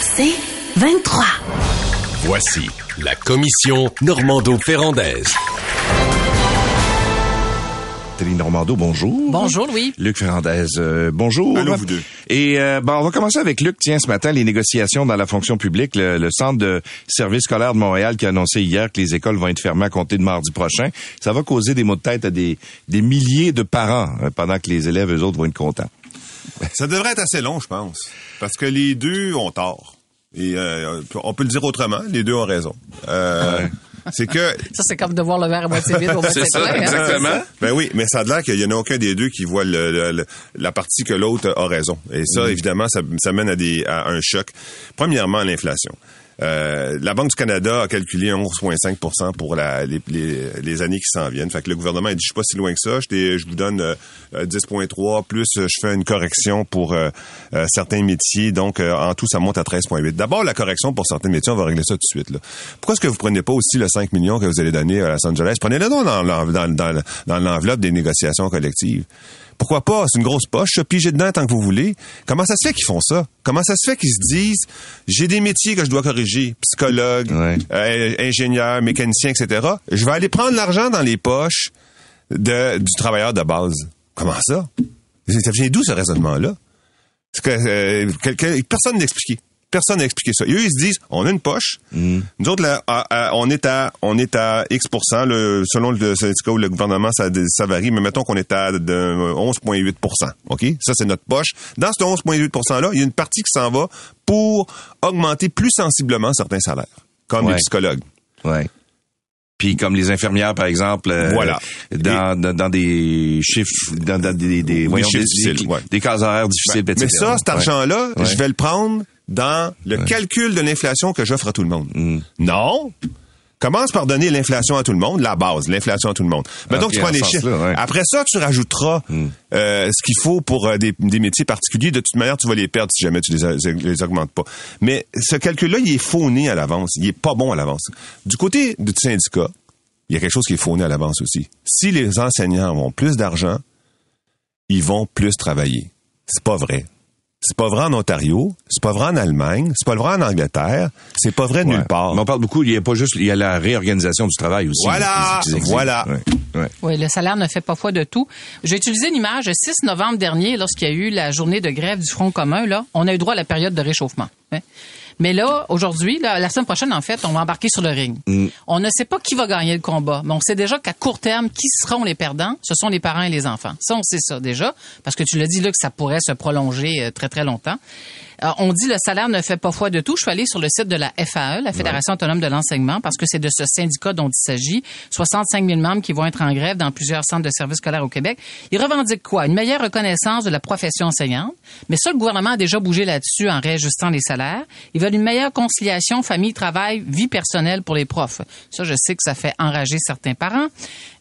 C'est 23. Voici la commission Normando-Ferrandaise. Télé Normando, bonjour. Bonjour, Louis. Luc Ferrandez, euh, bonjour. Allô, vous deux. Et euh, bon, on va commencer avec Luc. Tiens, ce matin, les négociations dans la fonction publique, le, le Centre de service scolaire de Montréal qui a annoncé hier que les écoles vont être fermées à compter de mardi prochain. Ça va causer des maux de tête à des, des milliers de parents euh, pendant que les élèves, eux autres, vont être contents. Ça devrait être assez long, je pense. Parce que les deux ont tort. Et euh, on peut le dire autrement, les deux ont raison. Euh, C'est que Ça, c'est comme de voir le verre à moitié vide au C'est moitié ça, plein, hein. exactement. Ben oui, mais ça a l'air qu'il y en a aucun des deux qui voit le, le- le- la partie que l'autre a raison. Et ça, évidemment, ça, ça mène à, des, à un choc. Premièrement, l'inflation. Euh, la Banque du Canada a calculé 11,5% pour la, les, les, années qui s'en viennent. Fait que le gouvernement a dit, je suis pas si loin que ça. Je, vous donne euh, euh, 10,3 plus euh, je fais une correction pour euh, certains métiers. Donc, en tout, ça monte à 13,8. D'abord, la correction pour certains métiers, on va régler ça tout de suite. Pourquoi est-ce que vous prenez pas aussi le 5 millions que vous allez donner à Los Angeles? Prenez-le dans l'enveloppe des négociations collectives. Pourquoi pas? C'est une grosse poche, ça, pigez dedans tant que vous voulez. Comment ça se fait qu'ils font ça? Comment ça se fait qu'ils se disent, j'ai des métiers que je dois corriger, psychologue, Ouais. euh, ingénieur, mécanicien, etc. Je vais aller prendre l'argent dans les poches de, du travailleur de base. Comment ça? Ça vient d'où ce raisonnement-là? Que euh, quelqu'un- personne n'a expliqué. Personne n'a expliqué ça. Et eux, ils se disent, on a une poche. Nous autres, là, à- à- on est à on est à X le, selon le syndicat ou le gouvernement, ça, ça varie, mais mettons qu'on est à de 11,8% OK? Ça, c'est notre poche. Dans ce 11,8 %-là, il y a une partie qui s'en va pour augmenter plus sensiblement certains salaires, comme Ouais. les psychologues. Ouais. Puis comme les infirmières, par exemple, euh, Voilà. dans, dans, dans des chiffres, dans, dans des, des, voyons, des, difficiles, des, ouais. des cases horaires difficiles, Ben, etc. mais ça, cet argent-là, Ouais. je vais le prendre dans le calcul de l'inflation que j'offre à tout le monde. Non. Commence par donner l'inflation à tout le monde, la base, l'inflation à tout le monde. Mettons Ok, que tu prends en les chiffres. ouais. Après ça, tu rajouteras euh, ce qu'il faut pour euh, des, des métiers particuliers. De toute manière, tu vas les perdre si jamais tu les, a- les augmentes pas. Mais ce calcul-là, il est fauné à l'avance. Il est pas bon à l'avance. Du côté du syndicat, il y a quelque chose qui est fauné à l'avance aussi. Si les enseignants ont plus d'argent, ils vont plus travailler. C'est pas vrai. C'est pas vrai en Ontario, c'est pas vrai en Allemagne, c'est pas vrai en Angleterre, c'est pas vrai Ouais. nulle part. Mais on parle beaucoup, il y a pas juste, il y a la réorganisation du travail aussi. Voilà, voilà. Ouais. Ouais. Oui, le salaire ne fait pas foi de tout. J'ai utilisé une image le 6 novembre dernier, lorsqu'il y a eu la journée de grève du Front commun. Là, on a eu droit à la période de réchauffement. hein. Mais là, aujourd'hui, la semaine prochaine, en fait, on va embarquer sur le ring. On ne sait pas qui va gagner le combat, mais on sait déjà qu'à court terme, qui seront les perdants? Ce sont les parents et les enfants. Ça, on sait ça déjà, parce que tu l'as dit là que ça pourrait se prolonger euh, très, très longtemps. On dit le salaire ne fait pas foi de tout. Je suis allé sur le site de la FAE, la Fédération autonome de l'enseignement, parce que c'est de ce syndicat dont il s'agit. 65 000 membres qui vont être en grève dans plusieurs centres de services scolaires au Québec. Ils revendiquent quoi? Une meilleure reconnaissance de la profession enseignante. Mais ça, le gouvernement a déjà bougé là-dessus en réajustant les salaires. Ils veulent une meilleure conciliation famille-travail, vie personnelle pour les profs. Ça, je sais que ça fait enrager certains parents.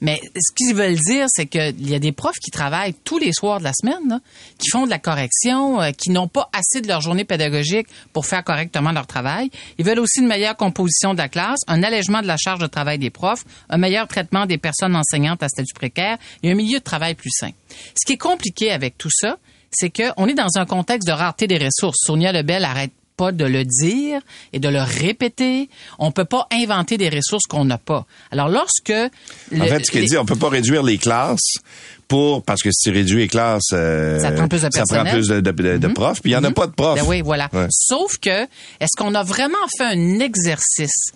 Mais ce qu'ils veulent dire, c'est qu'il y a des profs qui travaillent tous les soirs de la semaine, là, qui font de la correction, euh, qui n'ont pas assez de leur journée pédagogique pour faire correctement leur travail. Ils veulent aussi une meilleure composition de la classe, un allègement de la charge de travail des profs, un meilleur traitement des personnes enseignantes à statut précaire et un milieu de travail plus sain. Ce qui est compliqué avec tout ça, c'est qu'on est dans un contexte de rareté des ressources. Sonia Lebel arrête pas de le dire et de le répéter. On peut pas inventer des ressources qu'on n'a pas. Alors lorsque En fait, ce qu'il dit, on peut pas réduire les classes pour parce que si tu réduis les classes, euh, Ça prend plus de ça prend plus de, de- de- de profs, puis il y en a pas de profs. Ben oui, voilà. Ouais. Sauf que, est-ce qu'on a vraiment fait un exercice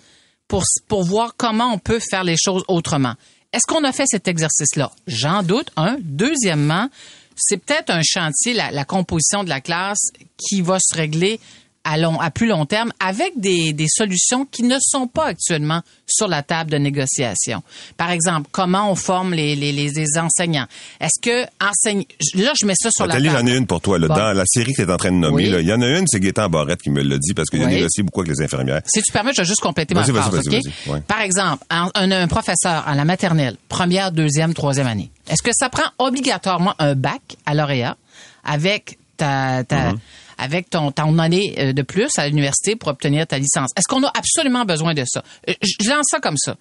pour, pour voir comment on peut faire les choses autrement? Est-ce qu'on a fait cet exercice-là? J'en doute, un. Deuxièmement, c'est peut-être un chantier, la, la composition de la classe, qui va se régler à, long, à plus long terme avec des, des solutions qui ne sont pas actuellement sur la table de négociation. Par exemple, comment on forme les, les, les, enseignants? Est-ce que enseigne... Là, je mets ça sur la table. j'en ai une pour toi. Là, Bon. Dans la série que tu es en train de nommer, Oui. là, il y en a une, c'est Gaétan Barrette qui me l'a dit parce qu'il a Oui. négocié beaucoup avec les infirmières. Si tu permets, je vais juste compléter ma phrase, vas-y, OK? vas-y, ouais. Par exemple, un, un- un professeur à la maternelle, première, deuxième, troisième année, est-ce que ça prend obligatoirement un bac à lauréat avec ta, ta Mm-hmm. Avec ton, ton année euh, de plus à l'université pour obtenir ta licence? Est-ce qu'on a absolument besoin de ça? Euh, Je lance ça comme ça.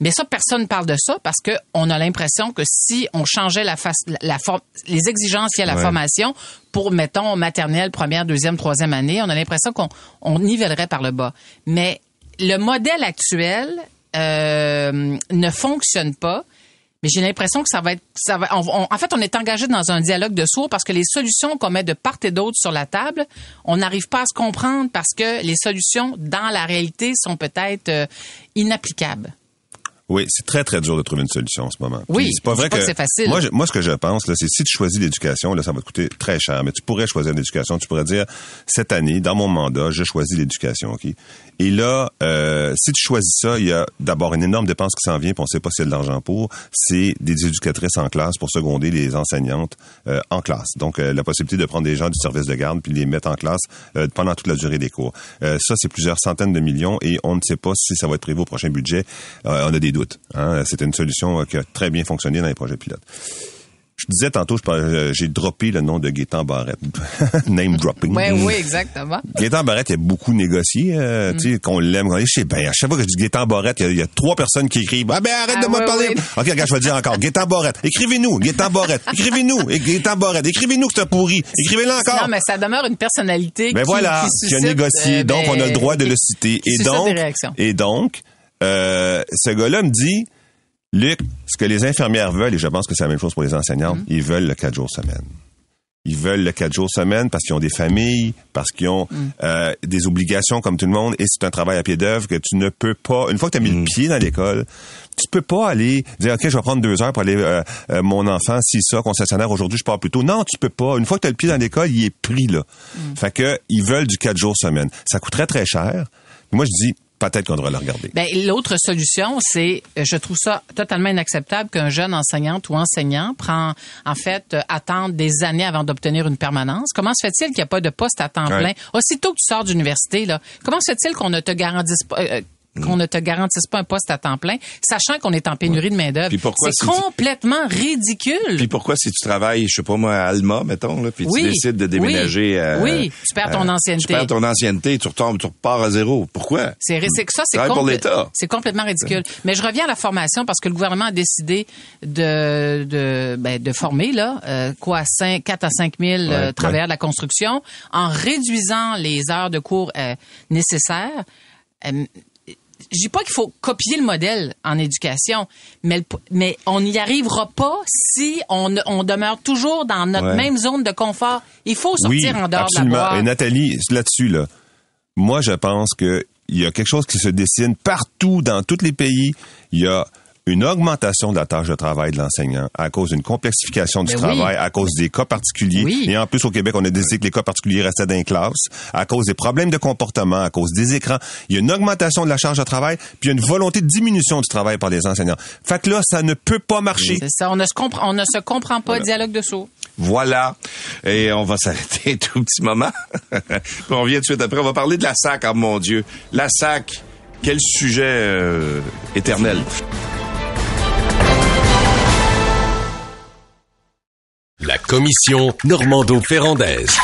Mais ça, personne ne parle de ça parce que on a l'impression que si on changeait la, face, la, les exigences liées à la Ouais. formation pour, mettons, maternelle, première, deuxième, troisième année, on a l'impression qu'on on nivellerait par le bas. Mais le modèle actuel euh, ne fonctionne pas. Mais j'ai l'impression que ça va être, on- en fait, on est engagé dans un dialogue de sourds parce que les solutions qu'on met de part et d'autre sur la table, on n'arrive pas à se comprendre parce que les solutions dans la réalité sont peut-être euh, inapplicables. Oui, c'est très très dur de trouver une solution en ce moment. Oui, c'est pas vrai pas que, que c'est facile. Moi, je- moi, ce que je pense, là, c'est si tu choisis l'éducation, là, ça va te coûter très cher. Mais tu pourrais choisir l'éducation. Tu pourrais dire cette année, dans mon mandat, je choisis l'éducation, ok? Et là, euh, si tu choisis ça, il y a d'abord une énorme dépense qui s'en vient, puis on sait pas s'il y a de l'argent pour. C'est des éducatrices en classe pour seconder les enseignantes euh, en classe. Donc, euh, la possibilité de prendre des gens du service de garde puis les mettre en classe euh, pendant toute la durée des cours. Euh, ça, c'est plusieurs centaines de millions et on ne sait pas si ça va être prévu au prochain budget. Euh, on a des doutes. Hein? C'était une solution euh, qui a très bien fonctionné dans les projets pilotes. Je disais tantôt, euh, j'ai droppé le nom de Gaétan Barrette. Name dropping. Oui, oui, exactement. Gaétan Barrette, il a beaucoup négocié, Mm. euh, tu sais, qu'on l'aime. Je sais, ben, à chaque fois que je dis Gaétan Barrette, il y a- il y, a trois personnes qui écrivent, ah ben, arrête Ah, de me ouais, parler. OK, regarde, je vais dire encore. Gaétan Barrette. Écrivez-nous, Gaétan Barrette. Écrivez-nous, Gaétan Barrette. Écrivez-nous que c'est pourri. Écrivez-le encore. Non, mais ça demeure une personnalité Ben qui, voilà, qui qui a suscite, négocié, euh, donc ben, on a le droit de le citer. Et suscite donc, et donc, euh, ce gars-là me dit, Luc, ce que les infirmières veulent, et je pense que c'est la même chose pour les enseignantes, Mm. ils veulent le quatre jours semaine. Ils veulent le quatre jours semaine parce qu'ils ont des familles, parce qu'ils ont Mm. euh, des obligations comme tout le monde, et c'est un travail à pied d'œuvre que tu ne peux pas. Une fois que tu as mis le pied dans l'école, tu peux pas aller dire ok, je vais prendre deux heures pour aller euh, euh, mon enfant si ça concessionnaire aujourd'hui je pars plus tôt. Non, tu peux pas. Une fois que tu as le pied dans l'école, il est pris là. Fait que ils veulent du quatre jours semaine. Ça coûterait très cher. Moi je dis peut-être qu'on devrait le regarder. Ben, l'autre solution, c'est, euh, je trouve ça totalement inacceptable qu'un jeune enseignante ou enseignant prend, en fait, euh, attendre des années avant d'obtenir une permanence. Comment se fait-il qu'il n'y a pas de poste à temps Ouais. plein? Aussitôt que tu sors d'université, là, comment se fait-il qu'on ne te garantisse pas, euh, qu'on ne te garantisse pas un poste à temps plein, sachant qu'on est en pénurie de. Puis pourquoi C'est si tu- complètement ridicule. Puis pourquoi si tu travailles, je sais pas moi, à Alma, mettons, là, puis Oui, tu décides de déménager oui, à- oui, tu perds ton à- ancienneté. Tu perds ton ancienneté, tu retombes, tu repars à zéro. Pourquoi? C'est ça, c'est compl- complètement ridicule. Mais je reviens à la formation parce que le gouvernement a décidé de de, ben, de former là euh, quoi 5 4 à 5 000 euh, Ouais, travailleurs de la construction en réduisant les heures de cours euh, nécessaires. Je dis pas qu'il faut copier le modèle en éducation, mais, le- mais on n'y arrivera pas si on, on demeure toujours dans notre Ouais. même zone de confort. Il faut sortir en dehors absolument. de la boîte. Et Nathalie, là-dessus, là, moi, je pense que il y a quelque chose qui se dessine partout dans tous les pays. Il y a une augmentation de la tâche de travail de l'enseignant à cause d'une complexification du Ben oui. travail, à cause des cas particuliers. Oui. Et en plus, au Québec, on a décidé que les cas particuliers restaient dans les classes, à cause des problèmes de comportement, à cause des écrans. Il y a une augmentation de la charge de travail, puis il y a une volonté de diminution du travail par les enseignants. Fait que là, ça ne peut pas marcher. C'est ça, on ne se comprend, on ne se comprend pas, dialogue de sourds. Voilà. Et on va s'arrêter un tout petit moment. On revient tout de suite après. On va parler de la SAC, oh mon Dieu. La SAC, quel sujet euh, éternel. La commission Normando-Ferrandaise.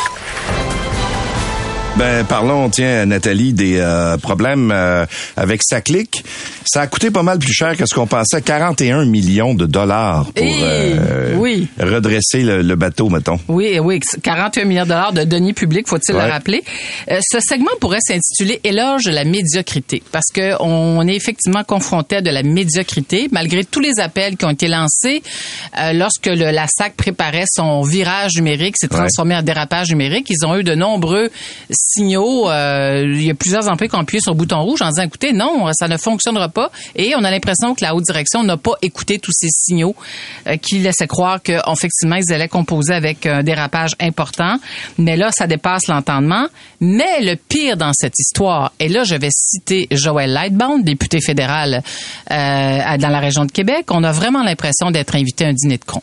Ben, parlons, tiens, Nathalie, des euh, problèmes euh, avec Saclic. Ça a coûté pas mal plus cher que ce qu'on pensait. 41 millions de dollars pour Eh, euh, oui. redresser le, le bateau, mettons. Oui, oui, 41 milliards de dollars de deniers publics, faut-il Ouais. le rappeler. Euh, ce segment pourrait s'intituler Éloge de la médiocrité, parce que on est effectivement confronté à de la médiocrité, malgré tous les appels qui ont été lancés euh, lorsque le, la SAC préparait son virage numérique, s'est transformé en dérapage numérique. Ils ont eu de nombreux signaux. euh, il y a plusieurs employés qui ont appuyé sur le bouton rouge en disant, écoutez, non, ça ne fonctionnera pas. Et on a l'impression que la haute direction n'a pas écouté tous ces signaux euh, qui laissaient croire qu'effectivement, ils allaient composer avec un dérapage important. Mais là, ça dépasse l'entendement. Mais le pire dans cette histoire, et là, je vais citer Joël Lightbound, député fédéral euh, dans la région de Québec, on a vraiment l'impression d'être invité à un dîner de con.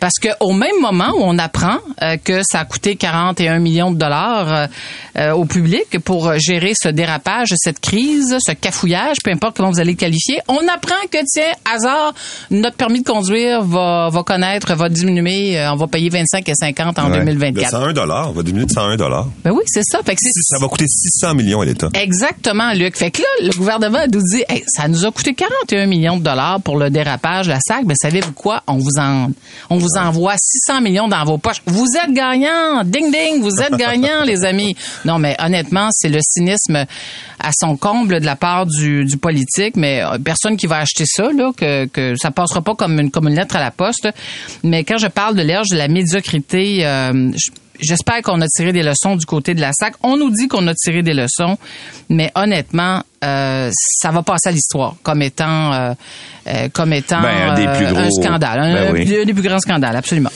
Parce que au même moment où on apprend euh, que ça a coûté 41 millions de dollars euh, euh, au public pour gérer ce dérapage, cette crise, ce cafouillage, peu importe comment vous allez le qualifier, on apprend que tiens, hasard, notre permis de conduire va, va connaître, va diminuer, euh, on va payer 25 et 50 en Ouais. De 2024. 101 dollars, va diminuer de 101 dollars. Ben oui, c'est ça. Fait que c'est- Ça va coûter 600 millions à l'État. Exactement, Luc. Fait que là, le gouvernement nous dit, Hey, ça nous a coûté 41 millions de dollars pour le dérapage, la SAC. Ben, savez-vous quoi? On vous en, on vous envoie 600 millions dans vos poches. Vous êtes gagnants! Ding, ding! Vous êtes gagnants, les amis! Non, mais honnêtement, c'est le cynisme à son comble de la part du, du politique, mais euh, personne qui va acheter ça, là, que, que ça passera pas comme une, comme une lettre à la poste. Mais quand je parle de l'erge de la médiocrité, euh, je- J'espère qu'on a tiré des leçons du côté de la SAC. On nous dit qu'on a tiré des leçons, mais honnêtement, euh, ça va passer à l'histoire comme étant, euh, euh, comme étant Ben, un des plus un gros- scandale, un, oui. un des plus grands scandales, absolument.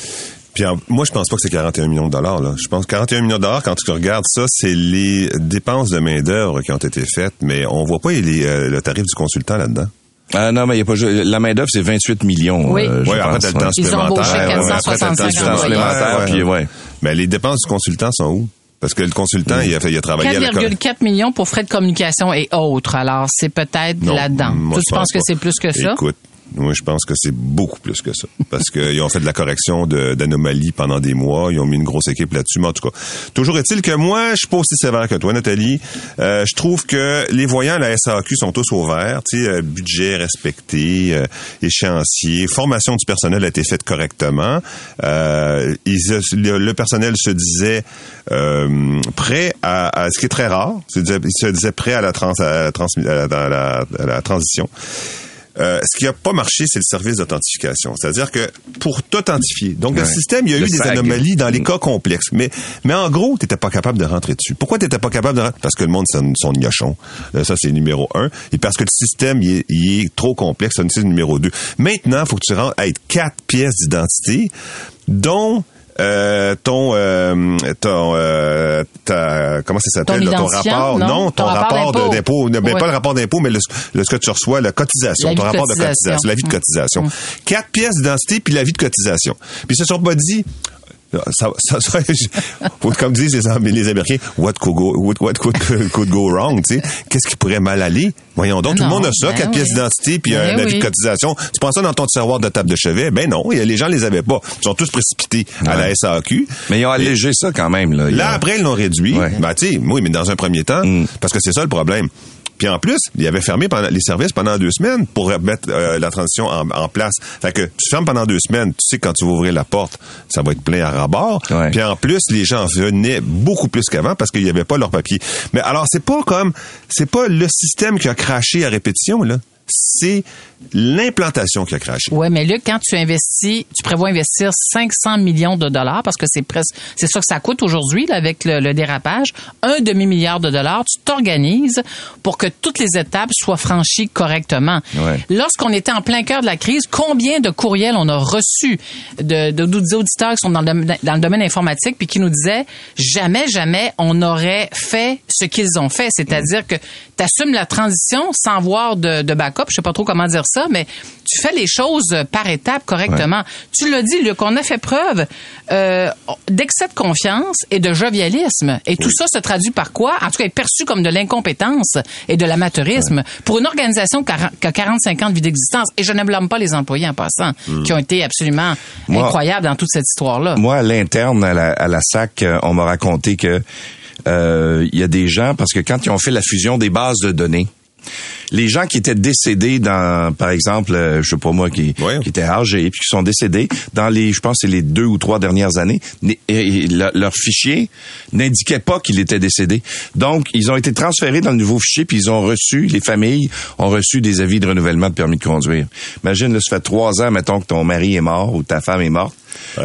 Puis moi, je pense pas que c'est 41 millions de dollars. Là. Je pense que 41 millions de dollars, quand tu regardes ça, c'est les dépenses de main-d'œuvre qui ont été faites, mais on voit pas les, euh, le tarif du consultant là-dedans. Ah non, mais il y a pas la main d'œuvre c'est 28 millions. Oui. euh, je Oui, après, pense, t'as le temps ouais. Ils ont supplémentaire. Ouais, ouais, après, t'as le temps 465 supplémentaire, supplémentaire, puis ouais. Mais les dépenses du consultant sont où? Parce que le consultant, il, a fait, il a travaillé à la com- 4,4 millions pour frais de communication et autres. Alors, c'est peut-être là-dedans. tu penses pense que c'est plus que ça? Écoute, moi, je pense que c'est beaucoup plus que ça. Parce qu'ils ont fait de la correction d'anomalies pendant des mois. Ils ont mis une grosse équipe là-dessus. Mais en tout cas, toujours est-il que moi, je suis pas aussi sévère que toi, Nathalie. Euh, je trouve que les voyants à la SAQ sont tous au vert. Tu sais, euh, budget respecté, euh, échéancier, formation du personnel a été faite correctement. Euh, ils- le, personnel se disait euh, prêt à, à- ce qui est très rare. Il se disait prêt à la- à la- à la transition. Euh, ce qui n'a pas marché, c'est le service d'authentification. C'est-à-dire que pour t'authentifier, donc le système, il y a Le eu des anomalies dans les Mm. cas complexes. Mais, mais en gros, tu n'étais pas capable de rentrer dessus. Pourquoi tu n'étais pas capable de rentrer? Parce que le monde, c'est son gnochon. Euh, Ça, c'est numéro un. Et parce que le système, il est, il est trop complexe. Ça, c'est numéro deux. Maintenant, il faut que tu rentres avec quatre pièces d'identité, dont euh, ton euh, ton euh, ta, comment ça s'appelle Ton rapport? non? ton, Ton rapport rapport de- d'impôt? ne- ben, pas le rapport d'impôt mais le, le- ce que tu reçois la cotisation L'avis ton de rapport de cotisation. cotisation l'avis de Mm. cotisation quatre pièces d'identité puis l'avis de cotisation puis ils se sont pas dit ça, ça, ça, faut- comme disent les, Am- les Américains, what could go, what, what could, could go wrong, tu sais, qu'est-ce qui pourrait mal aller? Voyons donc, Ah tout le monde a ça, ben quatre oui. pièces d'identité puis Ben un avis oui. de cotisation. Tu prends ça dans ton tiroir de table de chevet? Ben non, les gens les avaient pas. Ils sont tous précipités à la. SAQ. Mais ils ont allégé ça quand même. Là, Là, a- après, ils l'ont réduit. Ouais. Ben, tu sais, oui, mais dans un premier temps, Mm. parce que c'est ça le problème. Puis en plus, il avait fermé pendant, les services pendant deux semaines pour mettre euh, la transition en, en place. Fait que tu fermes pendant deux semaines, tu sais que quand tu vas ouvrir la porte, ça va être plein à rabord. Ouais. Puis en plus, les gens venaient beaucoup plus qu'avant parce qu'il n'y avait pas leur papier. Mais alors, c'est pas comme, c'est pas le système qui a craché à répétition, là. C'est l'implantation qui a craché. Ouais, mais Luc, quand tu investis, tu prévois investir 500 millions de dollars parce que c'est presque, c'est ça que ça coûte aujourd'hui là, avec le, le dérapage, un demi milliard de dollars. Tu t'organises pour que toutes les étapes soient franchies correctement. Ouais. Lorsqu'on était en plein cœur de la crise, combien de courriels on a reçus de, de, des auditeurs qui sont dans le, domaine- dans le domaine informatique puis qui nous disaient jamais, jamais on aurait fait ce qu'ils ont fait, c'est-à-dire que tu assumes la transition sans voir de, de backup, je sais pas trop comment dire ça, mais tu fais les choses par étapes correctement. Tu l'as dit, Luc, on a fait preuve euh, d'excès de confiance et de jovialisme. Et tout ça se traduit par quoi? En tout cas, est perçu comme de l'incompétence et de l'amateurisme pour une organisation qui a qui a 45 ans de vie d'existence. Et je ne blâme pas les employés en passant, qui ont été absolument Moi- incroyables dans toute cette histoire-là. Moi, à l'interne, à la, à la SAC, euh, on m'a raconté que euh, il y a des gens, parce que quand ils ont fait la fusion des bases de données, les gens qui étaient décédés dans, par exemple, euh, je sais pas moi, qui, Ouais. qui étaient âgés puis qui sont décédés dans les, je pense, c'est les deux ou trois dernières années, et, et le- leur fichier n'indiquait pas qu'il était décédé. Donc, ils ont été transférés dans le nouveau fichier puis ils ont reçu, les familles ont reçu des avis de renouvellement de permis de conduire. Imagine, là, ça fait trois ans, mettons que ton mari est mort ou ta femme est morte.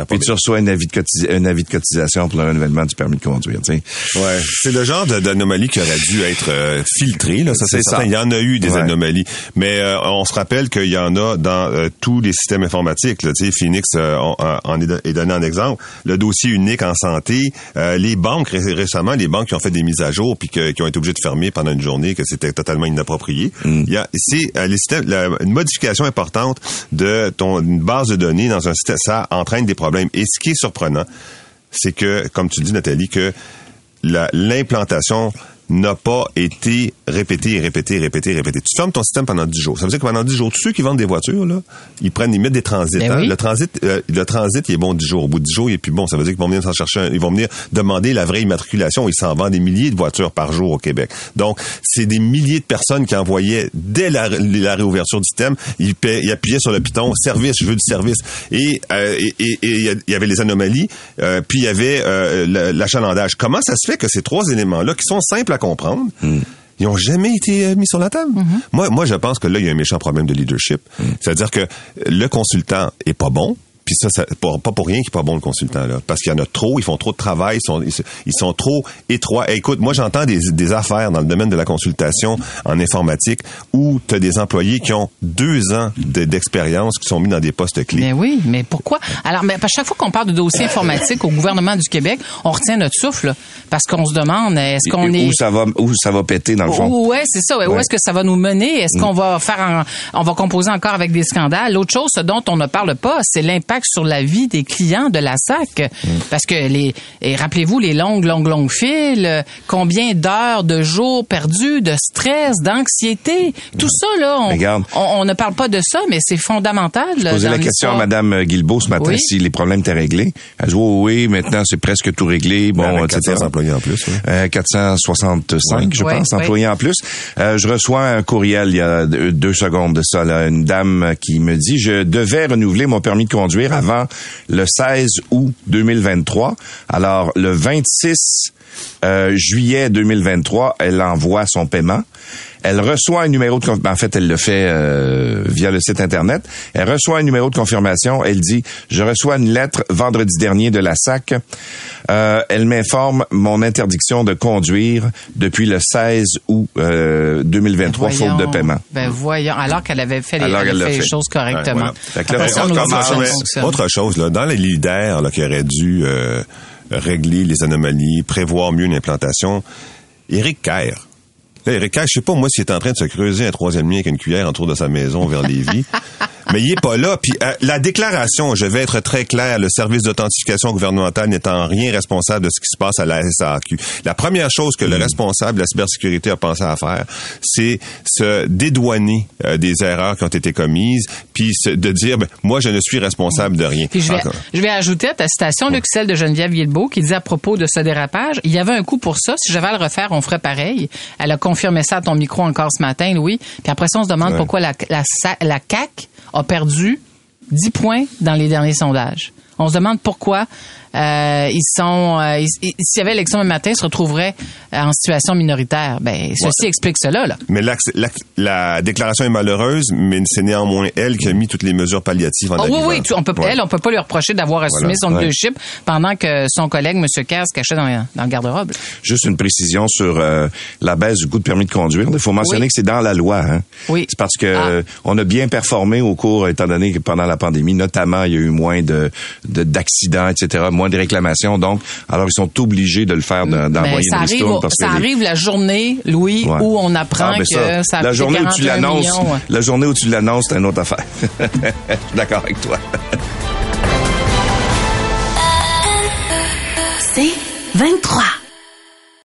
Puis tu reçois un avis, de un avis de cotisation pour le renouvellement du permis de conduire. tu sais. Ouais, c'est le genre d'anomalie qui aurait dû être euh, filtrée. Là, ça, c'est C'est certain. ça. Il y en a eu eu des Ouais. anomalies. Mais euh, on se rappelle qu'il y en a dans euh, tous les systèmes informatiques. Là. Phoenix euh, euh, en est, est donné en exemple. Le dossier unique en santé, euh, les banques ré- récemment, les banques qui ont fait des mises à jour puis que- qui ont été obligées de fermer pendant une journée, que c'était totalement inapproprié. Il y a, c'est euh, les systèmes, la- une modification importante de ton une base de données dans un système, ça entraîne des problèmes. Et ce qui est surprenant, c'est que, comme tu dis, Nathalie, que la- l'implantation n'a pas été et répétée et répétée. Tu fermes ton système pendant 10 jours. Ça veut dire que pendant 10 jours, tous ceux qui vendent des voitures, là, ils prennent, ils mettent des transits. Ben hein? oui. Le transit, euh, le transit, il est bon 10 jours. Au bout de 10 jours, il est plus bon. Ça veut dire qu'ils vont venir s'en chercher, un- ils vont venir demander la vraie immatriculation. Ils s'en vendent des milliers de voitures par jour au Québec. Donc, c'est des milliers de personnes qui envoyaient dès la, la réouverture du système, ils, paient- ils appuyaient sur le piton, service, je veux du service. Et euh, et- et- et il y avait les anomalies, euh, puis il y avait euh, l'achalandage. Comment ça se fait que ces trois éléments-là, qui sont simples à comprendre, ils ont jamais été euh, mis sur la table. Moi, moi, je pense que là, il y a un méchant problème de leadership. C'est-à-dire que le consultant est pas bon. Puis ça, ça pas, pas pour rien qu'il est pas bon le consultant là, parce qu'il y en a trop, ils font trop de travail, ils sont, ils, sont trop étroits. Et écoute, moi j'entends des, des affaires dans le domaine de la consultation en informatique où tu as des employés qui ont deux ans de- d'expérience qui sont mis dans des postes clés. Mais oui, mais pourquoi? Alors, mais à chaque fois qu'on parle de dossier informatique au gouvernement du Québec, on retient notre souffle, parce qu'on se demande, est-ce qu'on Où est... ça va, où ça va péter dans le fond? Où- Ouais, c'est ça. ouais. Où est-ce que ça va nous mener? Est-ce qu'on va faire un- on va composer encore avec des scandales? L'autre chose, ce dont on ne parle pas, c'est l'impact sur la vie des clients de la SAC. Parce que les, et rappelez-vous, les longues, longues, longues files, combien d'heures, de jours perdus, de stress, d'anxiété, tout ça, là, on, Regarde. on, on ne parle pas de ça, mais c'est fondamental. là, Poser dans la question à. Mme Guilbeault ce matin Oui. si les problèmes étaient réglés. Elle dit oui, oui, maintenant c'est presque tout réglé, bon, avec etc. 400 employés en plus, oui. Euh, 465, je pense, employés en plus. Euh, je reçois un courriel il y a deux, deux secondes de ça, là, une dame qui me dit je devais renouveler mon permis de conduire avant le 16 août 2023. Alors le 26 euh, juillet 2023, elle envoie son paiement. Elle reçoit un numéro de confirmation. En fait, elle le fait euh, via le site Internet. Elle reçoit un numéro de confirmation. Elle dit, je reçois une lettre vendredi dernier de la SAC. Euh, elle m'informe mon interdiction de conduire depuis le 16 août euh, 2023, faute de paiement. Ben voyons, alors qu'elle avait fait les, Alors elle qu'elle avait l'a fait les fait. choses correctement. Ouais, voilà. Fait que là, Après on autre chose, là, dans les leaders là, qui auraient dû euh, régler les anomalies, prévoir mieux une implantation, Éric Kerr. Là, Kerr, je sais pas moi s'il est en train de se creuser un troisième lien avec une cuillère autour de sa maison vers Lévis. Mais il est pas là. Puis euh, la déclaration, je vais être très clair, le service d'authentification gouvernementale n'étant en rien responsable de ce qui se passe à la SAQ. La première chose que le responsable de la cybersécurité a pensé à faire, c'est se dédouaner euh, des erreurs qui ont été commises, puis se- de dire, ben, moi, je ne suis responsable de rien. Puis je vais, je vais ajouter à ta citation, Luc, celle de Geneviève Guilbeault, qui dit à propos de ce dérapage, il y avait un coup pour ça. Si j'avais à le refaire, on ferait pareil. Elle a confirmé ça à ton micro encore ce matin, Louis. Puis après ça, on se demande Ouais. pourquoi la, la, sa- la CAQ a perdu 10 points dans les derniers sondages. On se demande pourquoi euh, ils sont. euh, S'il y avait élection le matin, ils se retrouveraient euh, en situation minoritaire. Ben, ceci explique cela, là. Mais la, la déclaration est malheureuse, mais c'est néanmoins elle qui a mis toutes les mesures palliatives en Ah oui, oui, tu- on peut, Ouais. elle, on peut pas lui reprocher d'avoir assumé Voilà, son ouais. leadership pendant que son collègue, M. Kerr, se cachait dans, dans le garde-robe. Juste une précision sur euh, la baisse du coût de permis de conduire. Il faut mentionner Oui. que c'est dans la loi. Hein? Oui. C'est parce que Ah. on a bien performé au cours, étant donné que pendant la pandémie, notamment, il y a eu moins de de- d'accidents, etc., moins de réclamations. Donc, alors ils sont obligés de le faire, Mais d'envoyer ça une ristourne parce ça que les- arrive la journée, Louis, Ouais. où on apprend Ah, ben que ça, a la journée où tu 41 l'annonces, la journée où tu l'annonces, c'est une autre affaire. Je suis d'accord avec toi. C'est 23.